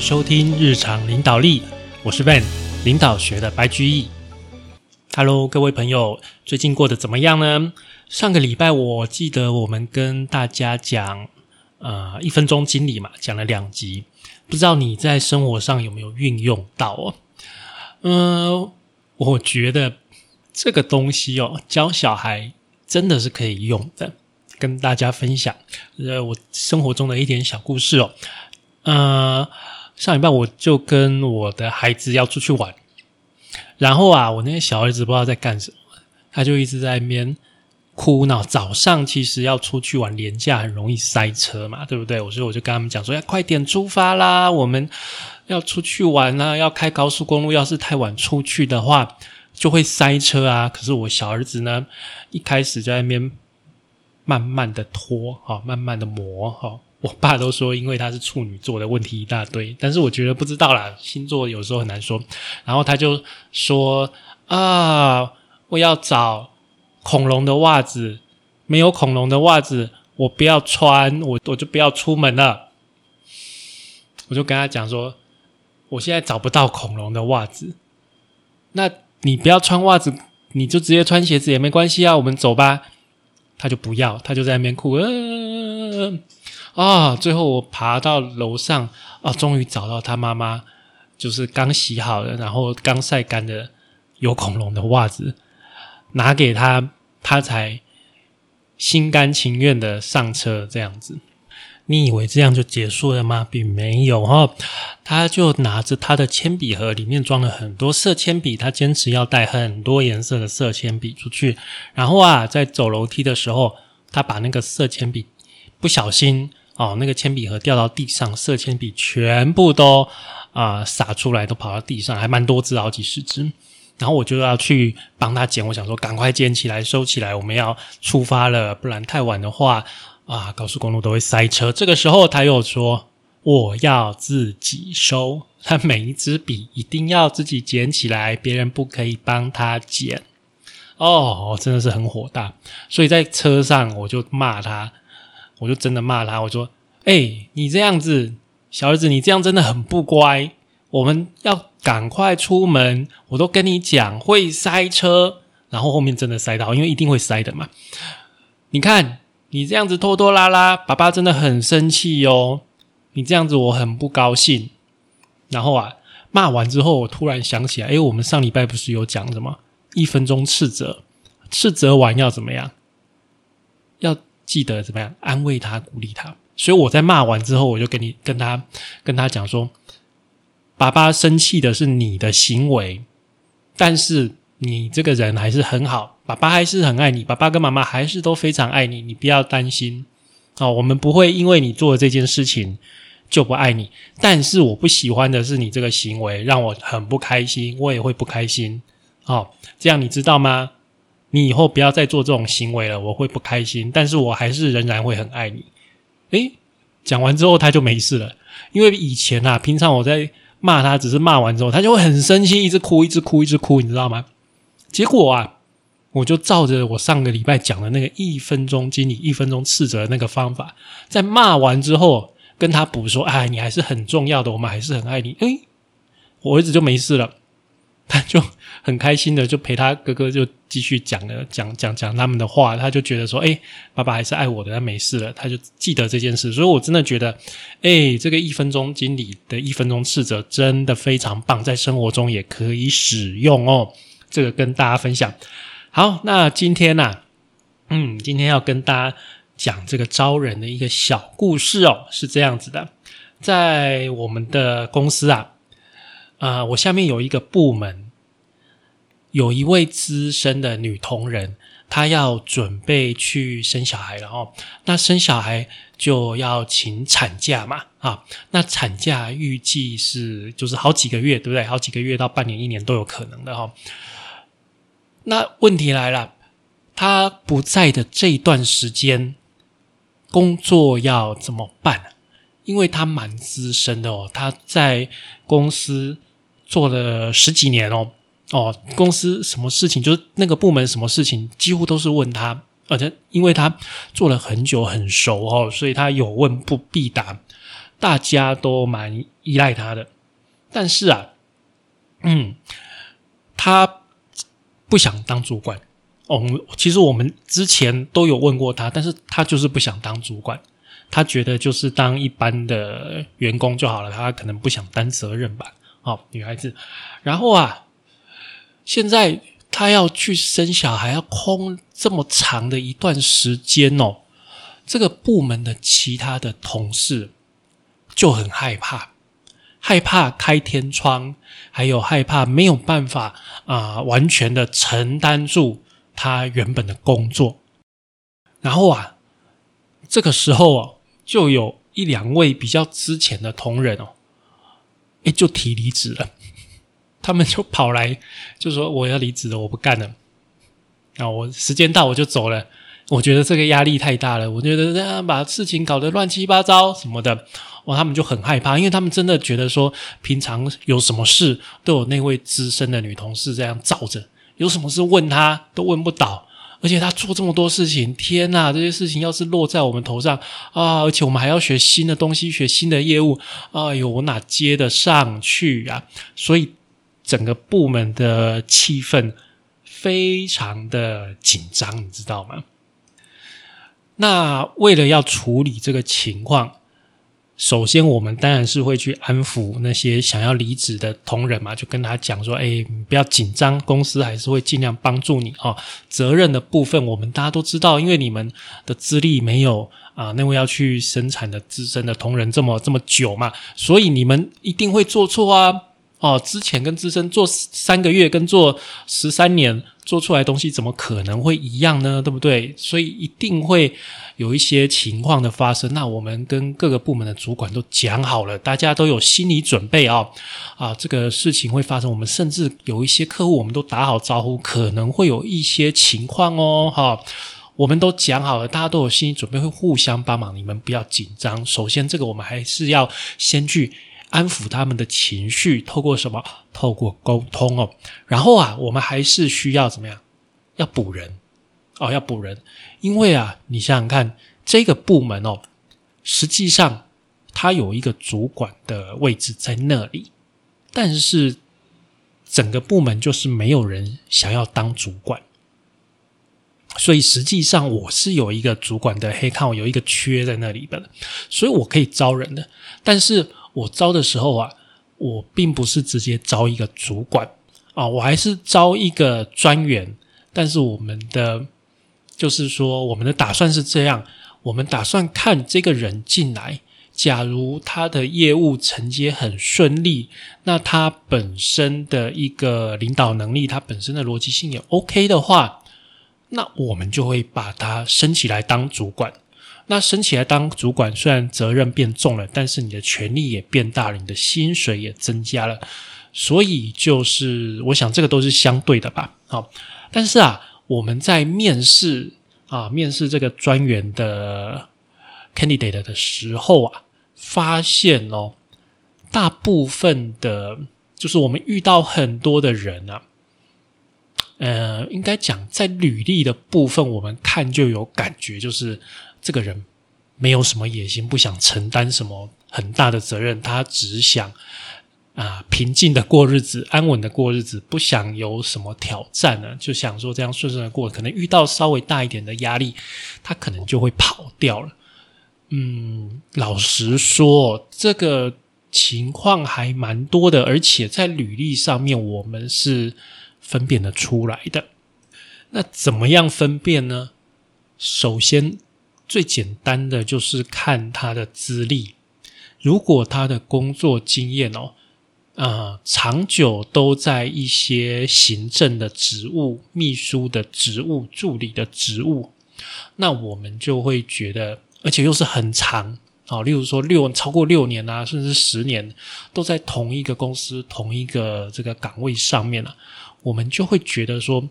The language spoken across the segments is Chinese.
收听日常领导力，我是 Van，领导学的白居易。Hello，各位朋友，最近过得怎么样呢？上个礼拜我记得我们跟大家讲，呃，一分钟经理嘛，讲了两集，不知道你在生活上有没有运用到哦？嗯，我觉得这个东西哦，教小孩真的是可以用的，跟大家分享，呃，我生活中的一点小故事哦。呃，上礼拜我就跟我的孩子要出去玩，然后啊，我那个小儿子不知道在干什么，他就一直在那边哭闹。早上其实要出去玩，廉价很容易塞车嘛，对不对？我所以我就跟他们讲说，要快点出发啦，我们要出去玩啊，要开高速公路。要是太晚出去的话，就会塞车啊。可是我小儿子呢，一开始就在那边慢慢的拖，哈，慢慢的磨，哈。我爸都说，因为他是处女座的问题一大堆，但是我觉得不知道啦，星座有时候很难说。然后他就说：“啊，我要找恐龙的袜子，没有恐龙的袜子，我不要穿，我我就不要出门了。”我就跟他讲说：“我现在找不到恐龙的袜子，那你不要穿袜子，你就直接穿鞋子也没关系啊，我们走吧。”他就不要，他就在那边哭。啊！最后我爬到楼上，啊，终于找到他妈妈，就是刚洗好的，然后刚晒干的有恐龙的袜子，拿给他，他才心甘情愿的上车。这样子，你以为这样就结束了吗？并没有哈，他就拿着他的铅笔盒，里面装了很多色铅笔，他坚持要带很多颜色的色铅笔出去。然后啊，在走楼梯的时候，他把那个色铅笔不小心。哦，那个铅笔盒掉到地上，色铅笔全部都啊洒出来，都跑到地上，还蛮多只，好几十只。然后我就要去帮他捡，我想说赶快捡起来收起来，我们要出发了，不然太晚的话啊，高速公路都会塞车。这个时候他又说我要自己收，他每一支笔一定要自己捡起来，别人不可以帮他捡。哦，真的是很火大，所以在车上我就骂他。我就真的骂他，我说：“哎，你这样子，小儿子，你这样真的很不乖。我们要赶快出门，我都跟你讲会塞车，然后后面真的塞到，因为一定会塞的嘛。你看你这样子拖拖拉拉，爸爸真的很生气哦。你这样子我很不高兴。然后啊，骂完之后，我突然想起来，哎，我们上礼拜不是有讲什么一分钟斥责，斥责完要怎么样？要。记得怎么样安慰他、鼓励他。所以我在骂完之后，我就跟你跟他跟他讲说：“爸爸生气的是你的行为，但是你这个人还是很好，爸爸还是很爱你，爸爸跟妈妈还是都非常爱你，你不要担心哦。我们不会因为你做的这件事情就不爱你，但是我不喜欢的是你这个行为，让我很不开心，我也会不开心。哦，这样你知道吗？”你以后不要再做这种行为了，我会不开心，但是我还是仍然会很爱你。诶，讲完之后他就没事了，因为以前啊，平常我在骂他，只是骂完之后，他就会很生气，一直哭，一直哭，一直哭，你知道吗？结果啊，我就照着我上个礼拜讲的那个一分钟经理一分钟斥责的那个方法，在骂完之后跟他补说：“哎，你还是很重要的，我们还是很爱你。”诶，我儿子就没事了。他就很开心的，就陪他哥哥就继续讲了讲讲讲他们的话，他就觉得说，哎，爸爸还是爱我的，他没事了，他就记得这件事。所以我真的觉得，哎，这个一分钟经理的一分钟斥责真的非常棒，在生活中也可以使用哦。这个跟大家分享。好，那今天呢，嗯，今天要跟大家讲这个招人的一个小故事哦，是这样子的，在我们的公司啊。啊，我下面有一个部门，有一位资深的女同仁，她要准备去生小孩了哦。那生小孩就要请产假嘛，啊，那产假预计是就是好几个月，对不对？好几个月到半年、一年都有可能的哈。那问题来了，她不在的这段时间，工作要怎么办？因为她蛮资深的哦，她在公司。做了十几年哦哦，公司什么事情就是那个部门什么事情，几乎都是问他，而且因为他做了很久很熟哦，所以他有问不必答。大家都蛮依赖他的。但是啊，嗯，他不想当主管。哦，其实我们之前都有问过他，但是他就是不想当主管，他觉得就是当一般的员工就好了，他可能不想担责任吧。好，女孩子，然后啊，现在她要去生小孩，要空这么长的一段时间哦，这个部门的其他的同事就很害怕。害怕开天窗，还有害怕没有办法啊，完全的承担住他原本的工作。然后啊，这个时候哦，就有一两位比较之前的同仁哦，哎，就提离职了。他们就跑来就说：“我要离职了，我不干了。啊，我时间到我就走了。我觉得这个压力太大了，我觉得这样把事情搞得乱七八糟什么的。”哇，他们就很害怕，因为他们真的觉得说，平常有什么事都有那位资深的女同事这样罩着，有什么事问他都问不倒，而且他做这么多事情，天呐，这些事情要是落在我们头上啊，而且我们还要学新的东西，学新的业务，哎呦，我哪接得上去啊？所以整个部门的气氛非常的紧张，你知道吗？那为了要处理这个情况。首先，我们当然是会去安抚那些想要离职的同仁嘛，就跟他讲说：“哎，不要紧张，公司还是会尽量帮助你哦。责任的部分，我们大家都知道，因为你们的资历没有啊那位要去生产的资深的同仁这么这么久嘛，所以你们一定会做错啊。哦，之前跟资深做三个月，跟做十三年。”做出来东西怎么可能会一样呢？对不对？所以一定会有一些情况的发生。那我们跟各个部门的主管都讲好了，大家都有心理准备啊！啊，这个事情会发生。我们甚至有一些客户，我们都打好招呼，可能会有一些情况哦。哈，我们都讲好了，大家都有心理准备，会互相帮忙。你们不要紧张。首先，这个我们还是要先去。安抚他们的情绪，透过什么？透过沟通哦。然后啊，我们还是需要怎么样？要补人哦，要补人。因为啊，你想想看，这个部门哦，实际上它有一个主管的位置在那里，但是整个部门就是没有人想要当主管，所以实际上我是有一个主管的黑看，我有一个缺在那里的，所以我可以招人的，但是。我招的时候啊，我并不是直接招一个主管啊，我还是招一个专员。但是我们的就是说，我们的打算是这样：我们打算看这个人进来，假如他的业务承接很顺利，那他本身的一个领导能力，他本身的逻辑性也 OK 的话，那我们就会把他升起来当主管。那升起来当主管，虽然责任变重了，但是你的权力也变大了，你的薪水也增加了，所以就是我想这个都是相对的吧。好，但是啊，我们在面试啊面试这个专员的 candidate 的时候啊，发现哦，大部分的，就是我们遇到很多的人啊，呃，应该讲在履历的部分，我们看就有感觉，就是。这个人没有什么野心，不想承担什么很大的责任，他只想啊平静的过日子，安稳的过日子，不想有什么挑战呢，就想说这样顺顺的过。可能遇到稍微大一点的压力，他可能就会跑掉了。嗯，老实说，这个情况还蛮多的，而且在履历上面我们是分辨得出来的。那怎么样分辨呢？首先。最简单的就是看他的资历，如果他的工作经验哦，呃，长久都在一些行政的职务、秘书的职务、助理的职务，那我们就会觉得，而且又是很长啊，例如说六超过六年啊，甚至十年都在同一个公司、同一个这个岗位上面了，我们就会觉得说，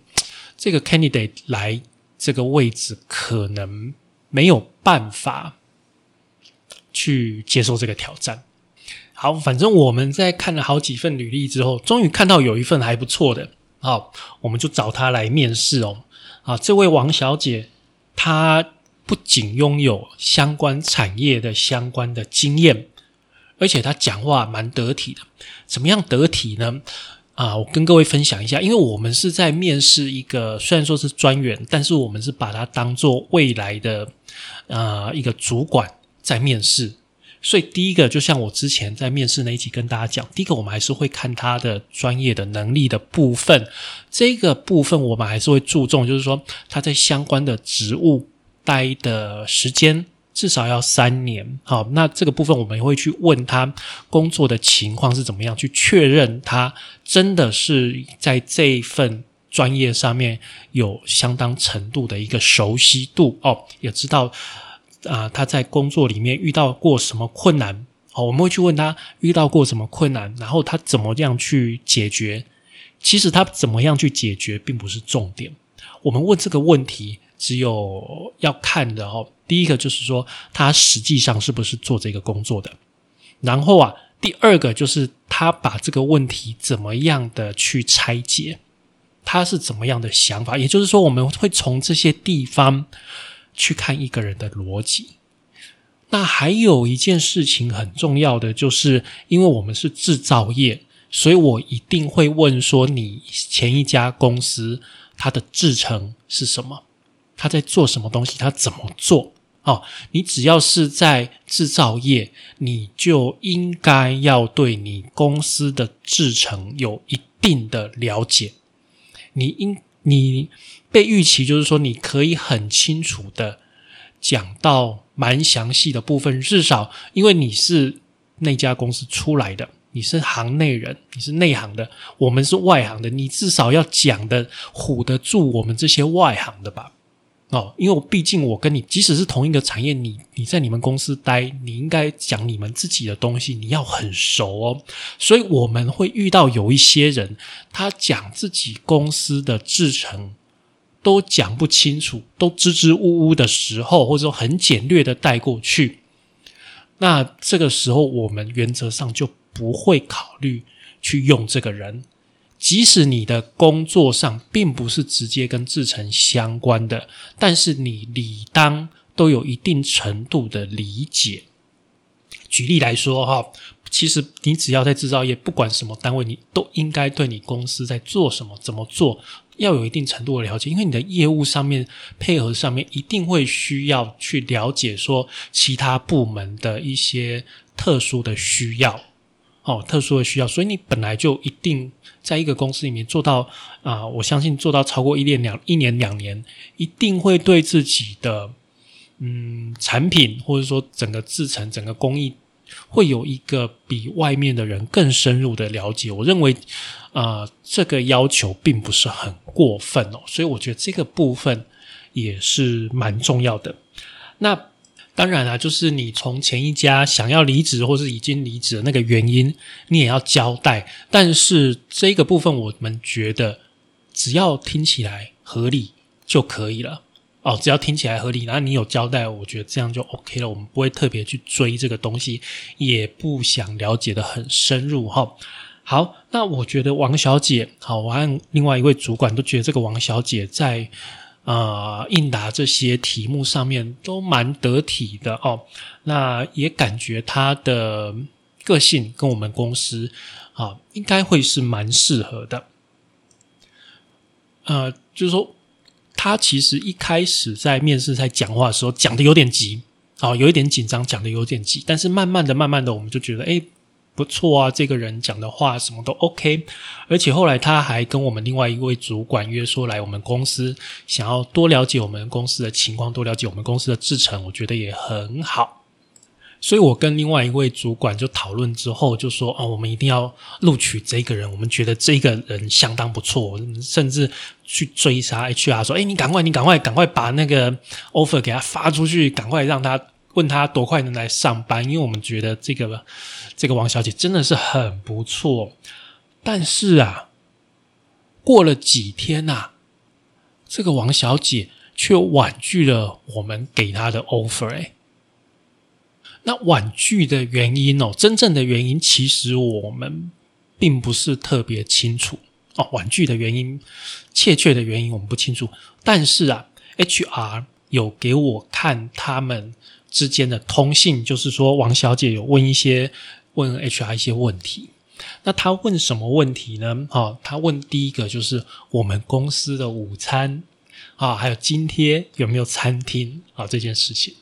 这个 candidate 来这个位置可能。没有办法去接受这个挑战。好，反正我们在看了好几份履历之后，终于看到有一份还不错的，好，我们就找他来面试哦。啊，这位王小姐，她不仅拥有相关产业的相关的经验，而且她讲话蛮得体的。怎么样得体呢？啊，我跟各位分享一下，因为我们是在面试一个，虽然说是专员，但是我们是把它当做未来的呃一个主管在面试。所以第一个，就像我之前在面试那一集跟大家讲，第一个我们还是会看他的专业的能力的部分，这个部分我们还是会注重，就是说他在相关的职务待的时间至少要三年。好，那这个部分我们会去问他工作的情况是怎么样，去确认他真的是在这一份专业上面有相当程度的一个熟悉度哦，也知道。啊，他在工作里面遇到过什么困难？好，我们会去问他遇到过什么困难，然后他怎么样去解决。其实他怎么样去解决并不是重点。我们问这个问题，只有要看的哦。第一个就是说，他实际上是不是做这个工作的？然后啊，第二个就是他把这个问题怎么样的去拆解，他是怎么样的想法？也就是说，我们会从这些地方。去看一个人的逻辑，那还有一件事情很重要的，就是因为我们是制造业，所以我一定会问说，你前一家公司它的制程是什么？他在做什么东西？他怎么做？哦，你只要是在制造业，你就应该要对你公司的制程有一定的了解，你应你。被预期就是说，你可以很清楚的讲到蛮详细的部分，至少因为你是那家公司出来的，你是行内人，你是内行的，我们是外行的，你至少要讲的唬得住我们这些外行的吧？哦，因为我毕竟我跟你即使是同一个产业，你你在你们公司待，你应该讲你们自己的东西，你要很熟哦。所以我们会遇到有一些人，他讲自己公司的制成。都讲不清楚，都支支吾吾的时候，或者说很简略的带过去，那这个时候我们原则上就不会考虑去用这个人，即使你的工作上并不是直接跟制程相关的，但是你理当都有一定程度的理解。举例来说，哈，其实你只要在制造业，不管什么单位，你都应该对你公司在做什么、怎么做。要有一定程度的了解，因为你的业务上面配合上面一定会需要去了解说其他部门的一些特殊的需要，哦，特殊的需要，所以你本来就一定在一个公司里面做到啊，我相信做到超过一年两一年两年，一定会对自己的嗯产品或者说整个制成整个工艺。会有一个比外面的人更深入的了解，我认为，呃，这个要求并不是很过分哦，所以我觉得这个部分也是蛮重要的。那当然啊，就是你从前一家想要离职或是已经离职的那个原因，你也要交代。但是这个部分，我们觉得只要听起来合理就可以了。哦，只要听起来合理，然后你有交代，我觉得这样就 OK 了。我们不会特别去追这个东西，也不想了解的很深入哈。好，那我觉得王小姐，好，我和另外一位主管都觉得这个王小姐在呃应答这些题目上面都蛮得体的哦。那也感觉他的个性跟我们公司啊，应该会是蛮适合的。呃，就是说。他其实一开始在面试在讲话的时候讲的有点急，哦，有一点紧张，讲的有点急。但是慢慢的、慢慢的，我们就觉得，哎，不错啊，这个人讲的话什么都 OK。而且后来他还跟我们另外一位主管约说来我们公司，想要多了解我们公司的情况，多了解我们公司的制程，我觉得也很好。所以我跟另外一位主管就讨论之后，就说：“哦，我们一定要录取这个人，我们觉得这个人相当不错，甚至去追杀 HR，说：‘哎，你赶快，你赶快，赶快把那个 offer 给他发出去，赶快让他问他多快能来上班。’因为我们觉得这个这个王小姐真的是很不错。但是啊，过了几天呐，这个王小姐却婉拒了我们给她的 offer。哎。”那婉拒的原因哦，真正的原因其实我们并不是特别清楚哦。婉拒的原因，确切的原因我们不清楚。但是啊，HR 有给我看他们之间的通信，就是说王小姐有问一些问 HR 一些问题。那他问什么问题呢？哦，他问第一个就是我们公司的午餐啊，还有津贴有没有餐厅啊这件事情。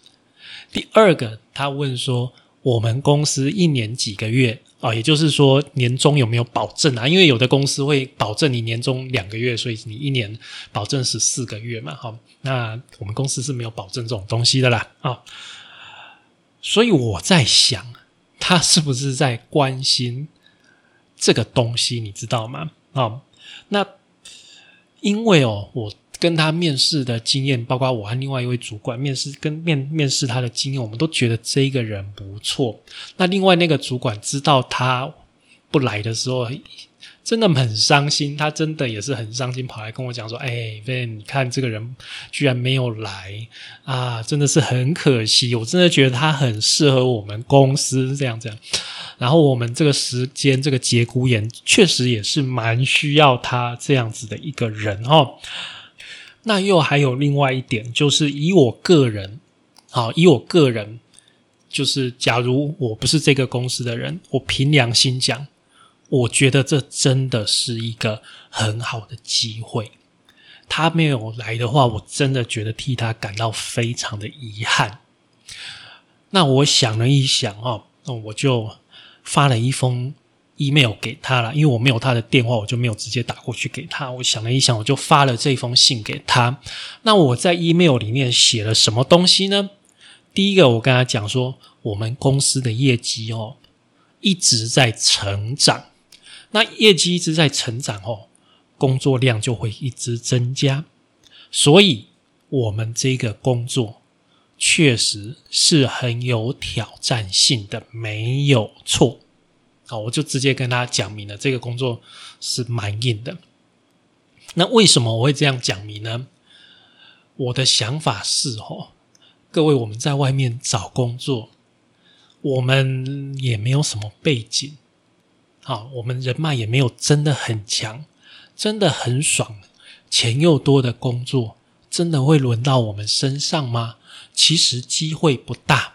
第二个，他问说我们公司一年几个月啊，也就是说年终有没有保证啊？因为有的公司会保证你年终两个月，所以你一年保证十四个月嘛。好，那我们公司是没有保证这种东西的啦。啊，所以我在想，他是不是在关心？这个东西你知道吗？啊，那因为哦，我跟他面试的经验，包括我和另外一位主管面试跟面面试他的经验，我们都觉得这个人不错。那另外那个主管知道他不来的时候。真的很伤心，他真的也是很伤心，跑来跟我讲说：“哎，Ben，你看这个人居然没有来啊，真的是很可惜。我真的觉得他很适合我们公司这样这样。然后我们这个时间，这个节骨眼，确实也是蛮需要他这样子的一个人哦。那又还有另外一点，就是以我个人，好，以我个人，就是假如我不是这个公司的人，我凭良心讲。”我觉得这真的是一个很好的机会。他没有来的话，我真的觉得替他感到非常的遗憾。那我想了一想哦，那我就发了一封 email 给他了，因为我没有他的电话，我就没有直接打过去给他。我想了一想，我就发了这封信给他。那我在 email 里面写了什么东西呢？第一个，我跟他讲说，我们公司的业绩哦一直在成长。那业绩一直在成长哦，工作量就会一直增加，所以我们这个工作确实是很有挑战性的，没有错。好，我就直接跟他讲明了，这个工作是蛮硬的。那为什么我会这样讲明呢？我的想法是哦，各位我们在外面找工作，我们也没有什么背景。好，我们人脉也没有真的很强，真的很爽，钱又多的工作，真的会轮到我们身上吗？其实机会不大。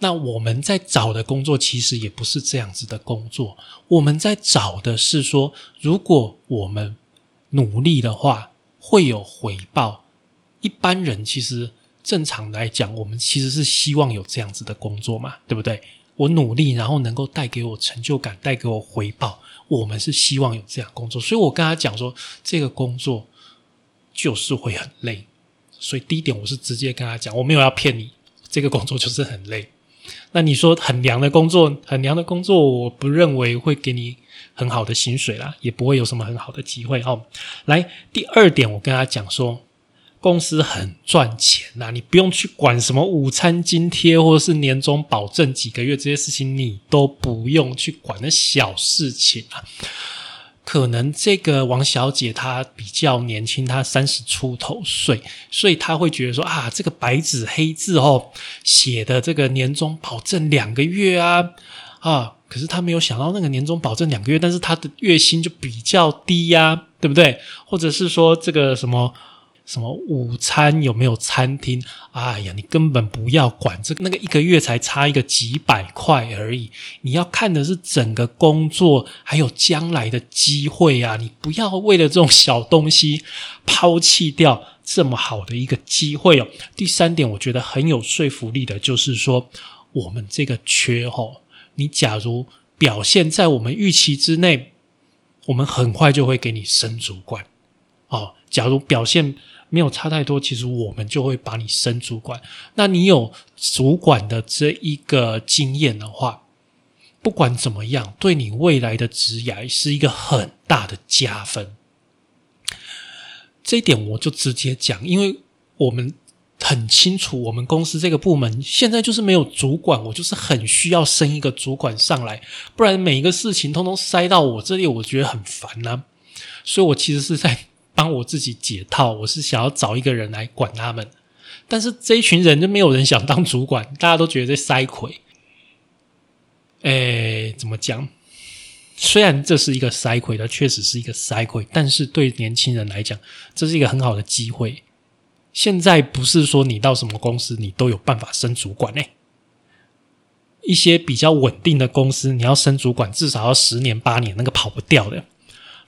那我们在找的工作其实也不是这样子的工作，我们在找的是说，如果我们努力的话，会有回报。一般人其实正常来讲，我们其实是希望有这样子的工作嘛，对不对？我努力，然后能够带给我成就感，带给我回报。我们是希望有这样工作，所以我跟他讲说，这个工作就是会很累。所以第一点，我是直接跟他讲，我没有要骗你，这个工作就是很累。那你说很凉的工作，很凉的工作，我不认为会给你很好的薪水啦，也不会有什么很好的机会哦。来，第二点，我跟他讲说。公司很赚钱呐，你不用去管什么午餐津贴或者是年终保证几个月这些事情，你都不用去管那小事情啊。可能这个王小姐她比较年轻，她三十出头岁，所以她会觉得说啊，这个白纸黑字哦写的这个年终保证两个月啊啊，可是她没有想到那个年终保证两个月，但是她的月薪就比较低呀，对不对？或者是说这个什么？什么午餐有没有餐厅？哎呀，你根本不要管这个，那个一个月才差一个几百块而已。你要看的是整个工作，还有将来的机会啊！你不要为了这种小东西抛弃掉这么好的一个机会哦。第三点，我觉得很有说服力的，就是说我们这个缺哦，你假如表现在我们预期之内，我们很快就会给你升主管哦。假如表现没有差太多，其实我们就会把你升主管。那你有主管的这一个经验的话，不管怎么样，对你未来的职涯是一个很大的加分。这一点我就直接讲，因为我们很清楚，我们公司这个部门现在就是没有主管，我就是很需要升一个主管上来，不然每一个事情通通塞到我这里，我觉得很烦呐。所以我其实是在。帮我自己解套，我是想要找一个人来管他们，但是这一群人就没有人想当主管，大家都觉得塞亏。诶，怎么讲？虽然这是一个塞亏，它确实是一个塞亏，但是对年轻人来讲，这是一个很好的机会。现在不是说你到什么公司你都有办法升主管呢？一些比较稳定的公司，你要升主管至少要十年八年，那个跑不掉的。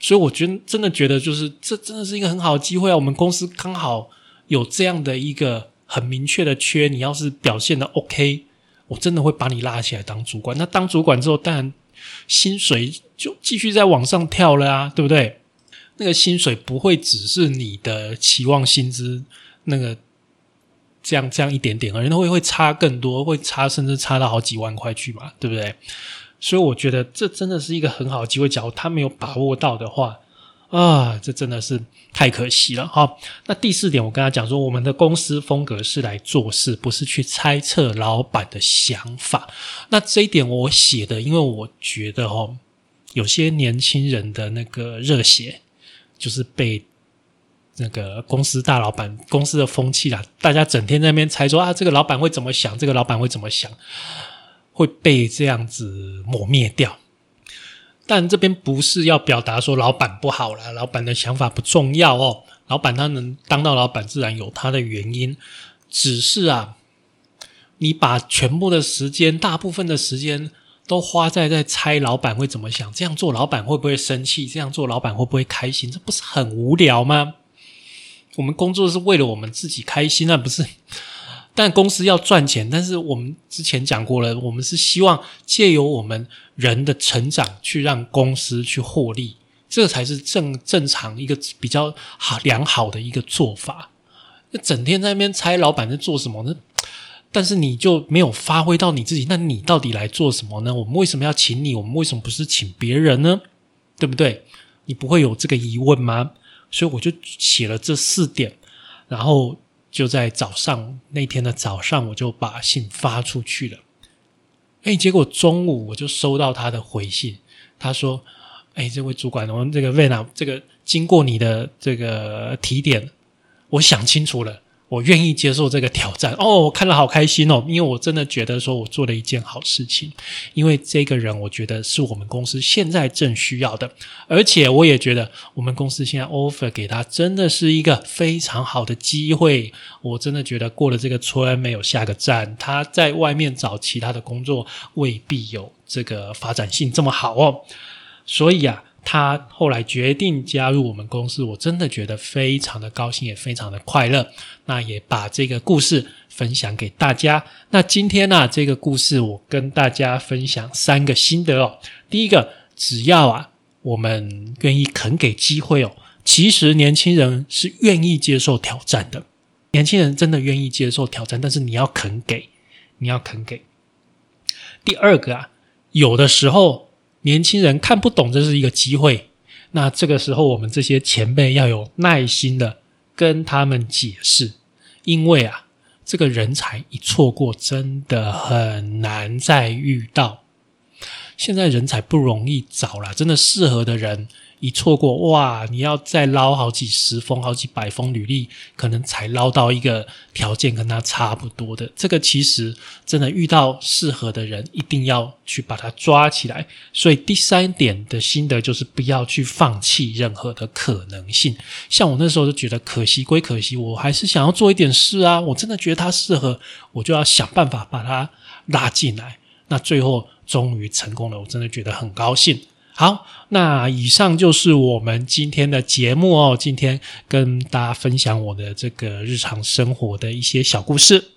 所以我觉得真的觉得就是这真的是一个很好的机会啊！我们公司刚好有这样的一个很明确的缺，你要是表现的 OK，我真的会把你拉起来当主管。那当主管之后，当然薪水就继续在往上跳了啊，对不对？那个薪水不会只是你的期望薪资那个。这样这样一点点而人，会会差更多，会差甚至差到好几万块去嘛，对不对？所以我觉得这真的是一个很好的机会，假如他没有把握到的话，啊，这真的是太可惜了。哈，那第四点，我跟他讲说，我们的公司风格是来做事，不是去猜测老板的想法。那这一点我写的，因为我觉得哦，有些年轻人的那个热血，就是被。那个公司大老板公司的风气啦，大家整天在那边猜说啊，这个老板会怎么想？这个老板会怎么想？会被这样子抹灭掉。但这边不是要表达说老板不好了，老板的想法不重要哦。老板他能当到老板，自然有他的原因。只是啊，你把全部的时间，大部分的时间都花在在猜老板会怎么想，这样做老板会不会生气？这样做老板会不会开心？这不是很无聊吗？我们工作是为了我们自己开心，那不是？但公司要赚钱，但是我们之前讲过了，我们是希望借由我们人的成长，去让公司去获利，这才是正正常一个比较好良好的一个做法。那整天在那边猜老板在做什么呢？但是你就没有发挥到你自己，那你到底来做什么呢？我们为什么要请你？我们为什么不是请别人呢？对不对？你不会有这个疑问吗？所以我就写了这四点，然后就在早上那天的早上，我就把信发出去了。哎，结果中午我就收到他的回信，他说：“哎，这位主管，我们这个 Vena，这个经过你的这个提点，我想清楚了。”我愿意接受这个挑战。哦，我看了好开心哦，因为我真的觉得说我做了一件好事情，因为这个人我觉得是我们公司现在正需要的，而且我也觉得我们公司现在 offer 给他真的是一个非常好的机会，我真的觉得过了这个村没有下个站，他在外面找其他的工作未必有这个发展性这么好哦，所以啊。他后来决定加入我们公司，我真的觉得非常的高兴，也非常的快乐。那也把这个故事分享给大家。那今天呢，这个故事我跟大家分享三个心得哦。第一个，只要啊，我们愿意肯给机会哦，其实年轻人是愿意接受挑战的。年轻人真的愿意接受挑战，但是你要肯给，你要肯给。第二个啊，有的时候。年轻人看不懂这是一个机会，那这个时候我们这些前辈要有耐心的跟他们解释，因为啊，这个人才一错过，真的很难再遇到。现在人才不容易找了，真的适合的人。一错过哇！你要再捞好几十封、好几百封履历，可能才捞到一个条件跟他差不多的。这个其实真的遇到适合的人，一定要去把他抓起来。所以第三点的心得就是不要去放弃任何的可能性。像我那时候就觉得可惜归可惜，我还是想要做一点事啊！我真的觉得他适合，我就要想办法把他拉进来。那最后终于成功了，我真的觉得很高兴。好，那以上就是我们今天的节目哦。今天跟大家分享我的这个日常生活的一些小故事。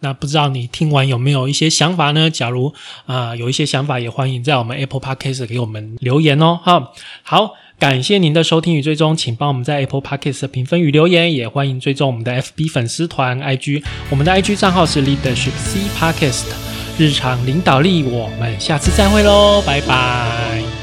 那不知道你听完有没有一些想法呢？假如啊有一些想法，也欢迎在我们 Apple Podcast 给我们留言哦。哈，好，感谢您的收听与追踪，请帮我们在 Apple Podcast 评分与留言，也欢迎追踪我们的 FB 粉丝团 IG，我们的 IG 账号是 Leadership C Podcast。日常领导力，我们下次再会喽，拜拜。